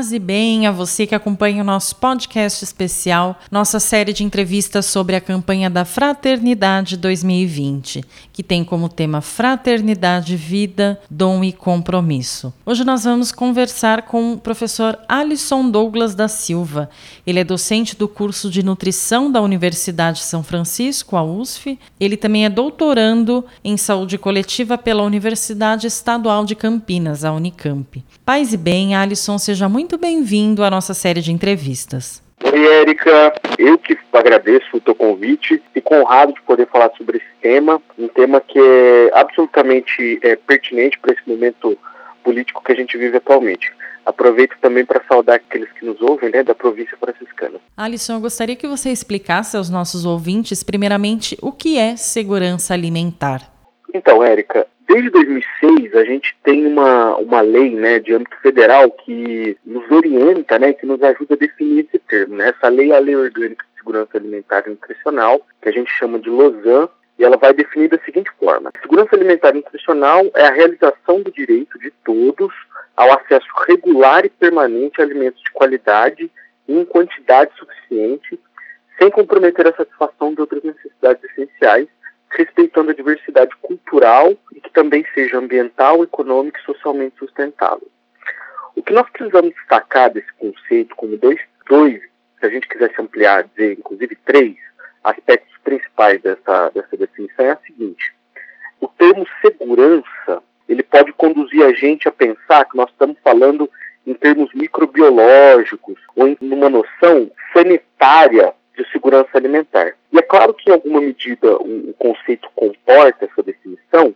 Paz e bem a você que acompanha o nosso podcast especial, nossa série de entrevistas sobre a campanha da Fraternidade 2020, que tem como tema Fraternidade, Vida, Dom e Compromisso. Hoje nós vamos conversar com o professor Alisson Douglas da Silva. Ele é docente do curso de Nutrição da Universidade de São Francisco, a USF. Ele também é doutorando em Saúde Coletiva pela Universidade Estadual de Campinas, a Unicamp. Paz e bem, Alisson, seja muito bem-vindo à nossa série de entrevistas. Oi, Érica. Eu que agradeço o teu convite. Fico honrado de poder falar sobre esse tema, um tema que é absolutamente é, pertinente para esse momento político que a gente vive atualmente. Aproveito também para saudar aqueles que nos ouvem, né, da província franciscana. Alisson, eu gostaria que você explicasse aos nossos ouvintes, primeiramente, o que é segurança alimentar. Então, Érica, Desde 2006, a gente tem uma, uma lei né, de âmbito federal que nos orienta, né, que nos ajuda a definir esse termo. Né? Essa lei é a Lei Orgânica de Segurança Alimentar e Nutricional, que a gente chama de LOSAN, e ela vai definir da seguinte forma: segurança alimentar e nutricional é a realização do direito de todos ao acesso regular e permanente a alimentos de qualidade e em quantidade suficiente, sem comprometer a satisfação de outras necessidades essenciais respeitando a diversidade cultural e que também seja ambiental, econômica e socialmente sustentável. O que nós precisamos destacar desse conceito como dois, dois se a gente quisesse ampliar, dizer inclusive três aspectos principais dessa, dessa definição é a seguinte. O termo segurança, ele pode conduzir a gente a pensar que nós estamos falando em termos microbiológicos ou em uma noção sanitária de segurança alimentar. E é claro que, em alguma medida, o, conceito comporta essa definição,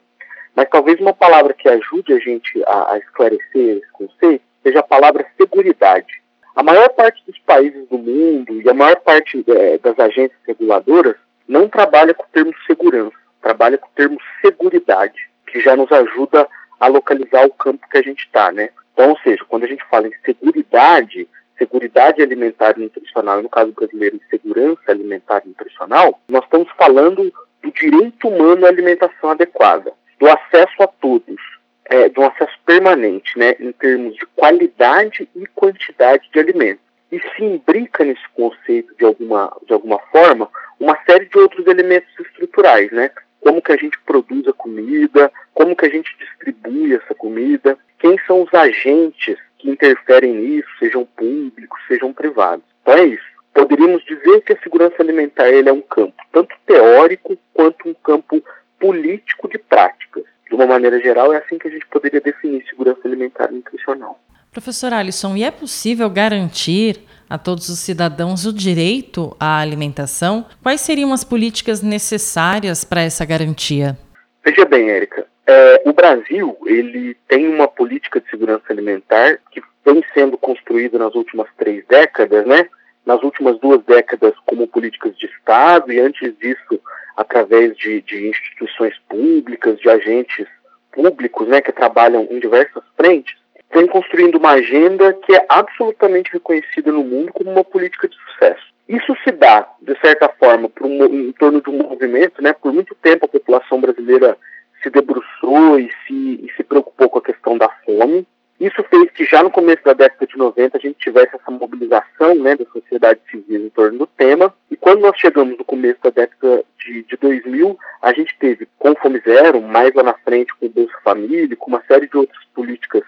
mas talvez uma palavra que ajude a gente a, a esclarecer esse conceito seja a palavra seguridade. A maior parte dos países do mundo e a maior parte é, das agências reguladoras não trabalha com o termo segurança, trabalha com o termo seguridade, que já nos ajuda a localizar o campo que a gente está, né? Então, ou seja, quando a gente fala em seguridade, seguridade alimentar e nutricional, e no caso brasileiro, segurança alimentar e nutricional, nós estamos falando do direito humano à alimentação adequada, do acesso a todos, é, de um acesso permanente, né, em termos de qualidade e quantidade de alimentos. E se imbrica nesse conceito, de alguma, de alguma forma, uma série de outros elementos estruturais, né? Como que a gente produz a comida, como que a gente distribui essa comida, quem são os agentes que interferem nisso, sejam públicos, sejam privados. Então é isso. Poderíamos dizer que a segurança alimentar ele é um campo tanto teórico quanto um campo político de práticas. De uma maneira geral, é assim que a gente poderia definir segurança alimentar e nutricional. Professor Alisson, e é possível garantir a todos os cidadãos o direito à alimentação? Quais seriam as políticas necessárias para essa garantia? Veja bem, Érica, é, o Brasil ele tem uma política de segurança alimentar que vem sendo construída nas últimas três décadas, né? Nas últimas duas décadas como políticas de Estado e antes disso através de, de instituições públicas, de agentes públicos, né, que trabalham em diversas frentes, vem construindo uma agenda que é absolutamente reconhecida no mundo como uma política de sucesso. Isso se dá, de certa forma, um, em torno de um movimento, né? Por muito tempo a população brasileira se debruçou e se, e se preocupou com a questão da fome. Isso fez que já no começo da década de 90 a gente tivesse essa mobilização né, da sociedade civil em torno do tema. E quando nós chegamos no começo da década de, de 2000, a gente teve com Fome Zero, mais lá na frente com o Bolsa Família, com uma série de outras políticas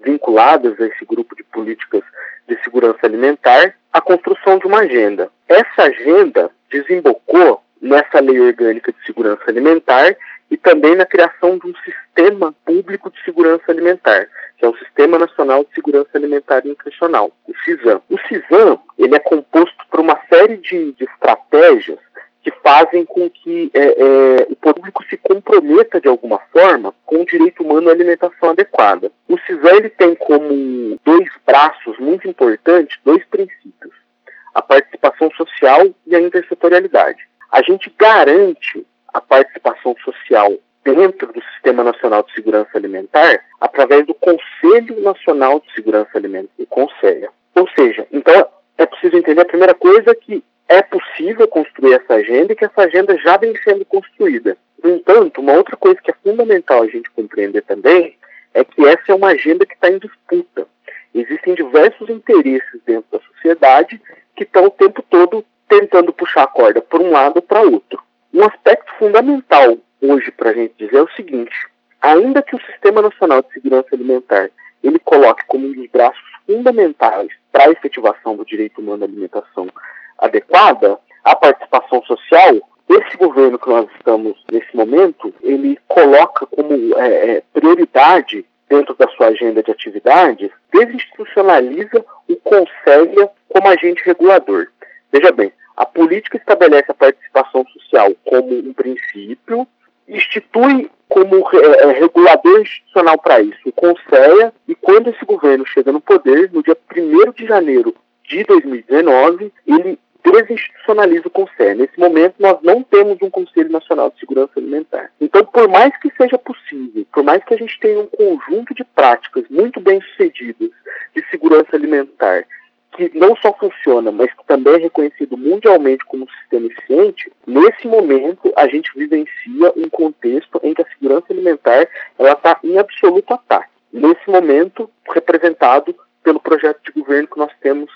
vinculadas a esse grupo de políticas de segurança alimentar, a construção de uma agenda. Essa agenda desembocou nessa lei orgânica de segurança alimentar e também na criação de um sistema público de segurança alimentar, que é o Sistema Nacional de Segurança Alimentar e Nutricional, o CISAM. O CISAM ele é composto por uma série de, de estratégias que fazem com que é, é, o público se comprometa de alguma forma com o direito humano à alimentação adequada. O CISAM ele tem como dois braços muito importantes dois princípios: a participação social e a intersetorialidade. A gente garante a participação social dentro do Sistema Nacional de Segurança Alimentar através do Conselho Nacional de Segurança Alimentar, o CONSEA. Ou seja, então é preciso entender a primeira coisa que é possível construir essa agenda e que essa agenda já vem sendo construída. No entanto, uma outra coisa que é fundamental a gente compreender também é que essa é uma agenda que está em disputa. Existem diversos interesses dentro da sociedade que estão o tempo todo tentando puxar a corda por um lado ou para outro. Um aspecto fundamental hoje para a gente dizer é o seguinte: ainda que o Sistema Nacional de Segurança Alimentar ele coloque como um dos braços fundamentais para a efetivação do direito humano à alimentação adequada, a participação social, esse governo que nós estamos nesse momento, ele coloca como é, é prioridade dentro da sua agenda de atividades, desinstitucionaliza o Conselho como agente regulador. Veja bem, a política estabelece a participação social como um princípio, institui como é, regulador institucional para isso o Conselho, e quando esse governo chega no poder, no dia 1 de janeiro de 2019, ele desinstitucionaliza o Conselho. Nesse momento, nós não temos um Conselho Nacional de Segurança Alimentar. Então, por mais que seja possível, por mais que a gente tenha um conjunto de práticas muito bem sucedidas de segurança alimentar, que não só funciona, mas que também é reconhecido mundialmente como um sistema eficiente, nesse momento a gente vivencia um contexto em que a segurança alimentar está em absoluto ataque. Nesse momento, representado pelo projeto de governo que nós temos.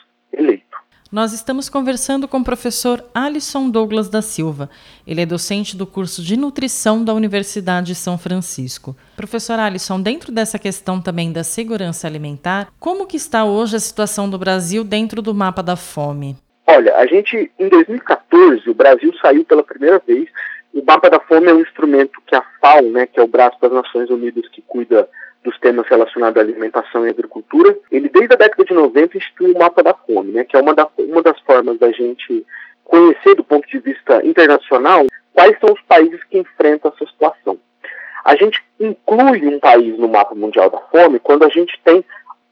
Nós estamos conversando com o professor Alisson Douglas da Silva. Ele é docente do curso de nutrição da Universidade de São Francisco. Professor Alisson, dentro dessa questão também da segurança alimentar, como que está hoje a situação do Brasil dentro do mapa da fome? Olha, a gente, em 2014, o Brasil saiu pela primeira vez. O mapa da fome é um instrumento que a FAO, né, que é o braço das Nações Unidas que cuida dos temas relacionados à alimentação e agricultura, ele desde a década de 90 instituiu o mapa da fome, né, que é uma, da, uma das formas da gente conhecer do ponto de vista internacional quais são os países que enfrentam essa situação. A gente inclui um país no mapa mundial da fome quando a gente tem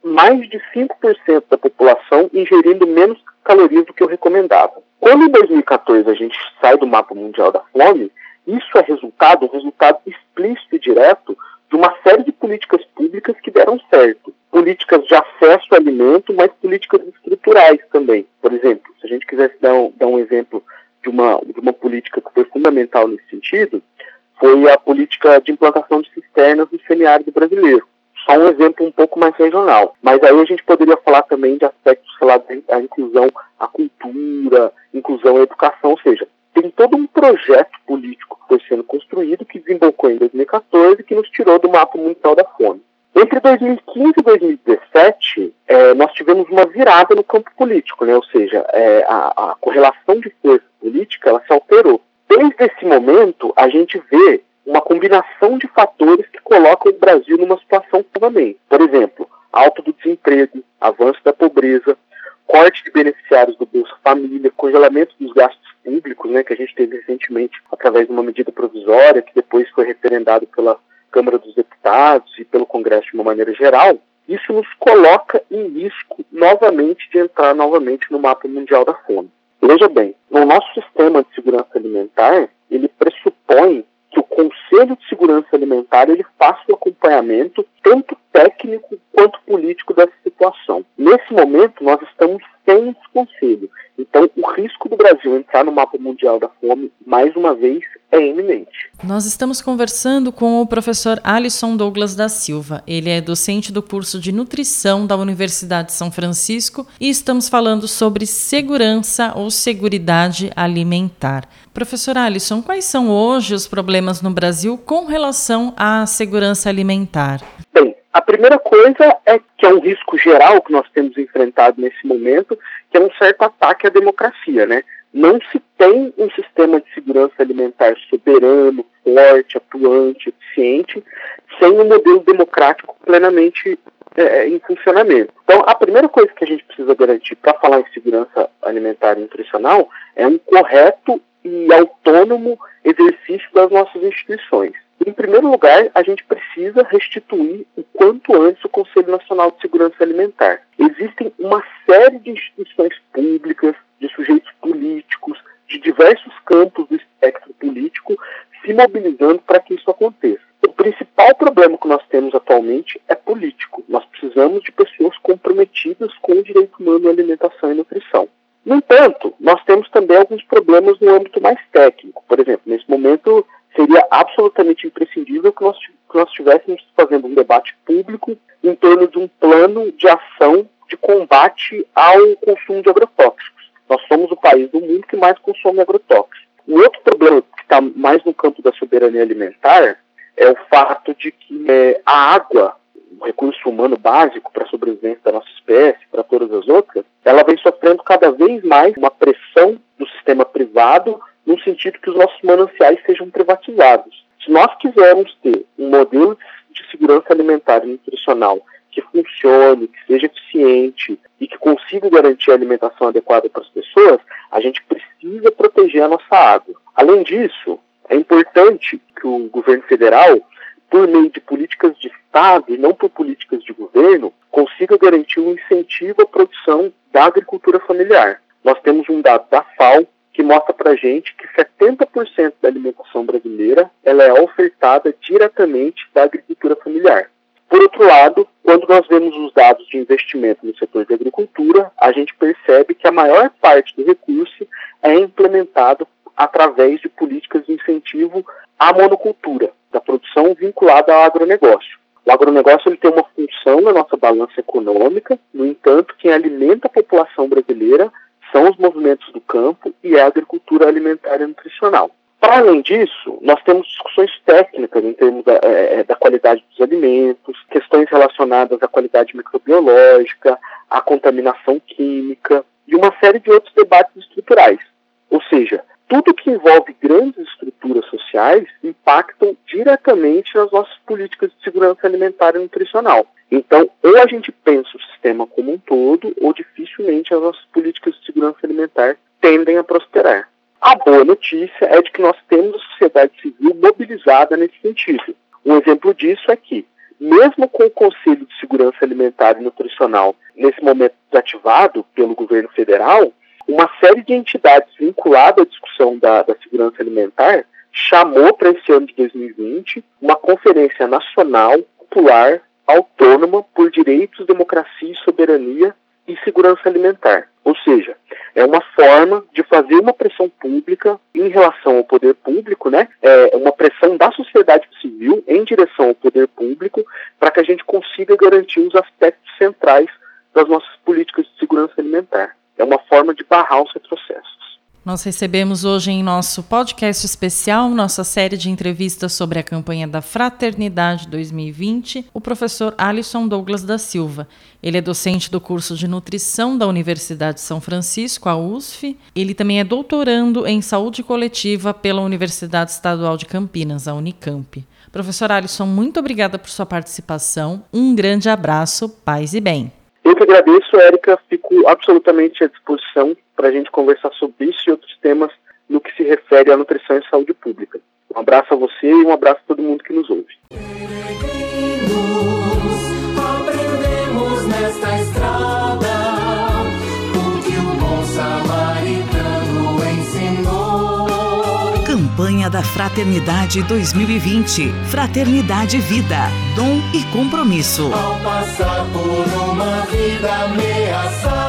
mais de 5% da população ingerindo menos calorias do que o recomendado. Quando em 2014 a gente sai do mapa mundial da fome, isso é resultado, um resultado explícito e direto de uma série de políticas públicas que deram certo. Políticas de acesso ao alimento, mas políticas estruturais também. Por exemplo, se a gente quisesse dar um, dar um exemplo de uma, de uma política que foi fundamental nesse sentido, foi a política de implantação de cisternas no semiárido brasileiro. Só um exemplo um pouco mais regional. Mas aí a gente poderia falar também de aspectos relacionados à inclusão à cultura, inclusão à educação, ou seja, tem todo um projeto político que foi sendo construído, que desembocou em 2014, que nos tirou do mapa mundial da fome. Entre 2015 e 2017, é, nós tivemos uma virada no campo político, né? ou seja, é, a, a, correlação de força política ela se alterou. Desde esse momento, a gente vê uma combinação de fatores que colocam o Brasil numa situação novamente. Por exemplo, alta do desemprego, avanço da pobreza, corte de beneficiários do Bolsa Família, congelamento dos gastos públicos, né, que a gente teve recentemente através de uma medida provisória, que depois foi referendado pela Câmara dos Deputados e pelo Congresso de uma maneira geral, isso nos coloca em risco novamente de entrar novamente no mapa mundial da fome. Veja bem, no nosso sistema de segurança alimentar, ele pressupõe que o Conselho de Segurança Alimentar ele faça o acompanhamento tanto técnico quanto político dessa situação. Nesse momento, nós estamos sem esse conselho. Então, o risco do Brasil entrar no mapa mundial da fome, mais uma vez, é iminente. Nós estamos conversando com o professor Alisson Douglas da Silva. Ele é docente do curso de nutrição da Universidade de São Francisco e estamos falando sobre segurança ou seguridade alimentar. Professor Alisson, quais são hoje os problemas no Brasil com relação à segurança alimentar? Bem, a primeira coisa é que é um risco geral que nós temos enfrentado nesse momento, que é um certo ataque à democracia, né? Não se tem um sistema de segurança alimentar soberano, forte, atuante, eficiente, sem um modelo democrático plenamente é, em funcionamento. Então, a primeira coisa que a gente precisa garantir para falar em segurança alimentar e nutricional é um correto e autônomo exercício das nossas instituições. Em primeiro lugar, a gente precisa restituir o quanto antes o Conselho Nacional de Segurança Alimentar. Existem uma série de instituições públicas, de sujeitos políticos, de diversos campos do espectro político se mobilizando para que isso aconteça. problema que nós temos atualmente é político. Nós precisamos de pessoas comprometidas com o direito humano à alimentação e nutrição. No entanto, nós temos também alguns problemas no âmbito mais técnico. Por exemplo, nesse momento seria absolutamente imprescindível que nós, que nós estivéssemos fazendo um debate público em torno de um plano de ação de combate ao consumo de agrotóxicos. Nós somos o país do mundo que mais consome agrotóxicos. O outro problema que está mais no campo da soberania alimentar é o fato de que é, a água, o recurso humano básico para a sobrevivência da nossa espécie, para todas as outras, ela vem sofrendo cada vez mais uma pressão do sistema privado no sentido que os nossos mananciais sejam privatizados. Se nós quisermos ter um modelo de segurança alimentar e nutricional que funcione, que seja eficiente e que consiga garantir a alimentação adequada para as pessoas, a gente precisa proteger a nossa água. Além disso, é importante que o governo federal, por meio de políticas de Estado e não por políticas de governo, consiga garantir um incentivo à produção da agricultura familiar. Nós temos um dado da FAO que mostra para gente que 70% da alimentação brasileira ela é ofertada diretamente da agricultura familiar. Por outro lado, quando nós vemos os dados de investimento no setor de agricultura, a gente percebe que a maior parte do recurso é implementado através de políticas de incentivo à monocultura, da produção vinculada ao agronegócio. O agronegócio ele tem uma função na nossa balança econômica, no entanto, quem alimenta a população brasileira são os movimentos do campo e a agricultura alimentar e nutricional. Para além disso, nós temos discussões técnicas em termos da, é, da, qualidade dos alimentos, questões relacionadas à qualidade microbiológica, à contaminação química e uma série de outros debates estruturais. Ou seja, tudo que envolve grandes estruturas sociais impactam diretamente nas nossas políticas de segurança alimentar e nutricional. Então, ou a gente pensa o sistema como um todo, ou dificilmente as nossas políticas de segurança alimentar tendem a prosperar. A boa notícia é de que nós temos a sociedade civil mobilizada nesse sentido. Um exemplo disso é que, mesmo com o Conselho de Segurança Alimentar e Nutricional nesse momento desativado pelo governo federal, uma série de entidades vinculadas à discussão da, da segurança alimentar chamou para esse ano de 2020 uma conferência nacional, popular, autônoma por direitos, democracia e soberania e segurança alimentar. Ou seja, é uma forma de fazer uma pressão pública em relação ao poder público, né? É uma pressão da sociedade civil em direção ao poder público para que a gente consiga garantir os aspectos centrais das nossas políticas de segurança alimentar. É uma forma de barrar os retrocessos. Nós recebemos hoje em nosso podcast especial, nossa série de entrevistas sobre a campanha da Fraternidade 2020, o professor Alisson Douglas da Silva. Ele é docente do curso de nutrição da Universidade de São Francisco, a USF. Ele também é doutorando em saúde coletiva pela Universidade Estadual de Campinas, a Unicamp. Professor Alisson, muito obrigada por sua participação. Um grande abraço, paz e bem. Eu que agradeço, Érica. Fico absolutamente à disposição para a gente conversar sobre isso e outros temas no que se refere à nutrição e saúde pública. Um abraço a você e um abraço a todo mundo que nos ouve. Da Fraternidade 2020. Fraternidade Vida. Dom e compromisso. Ao passar por uma vida ameaçada,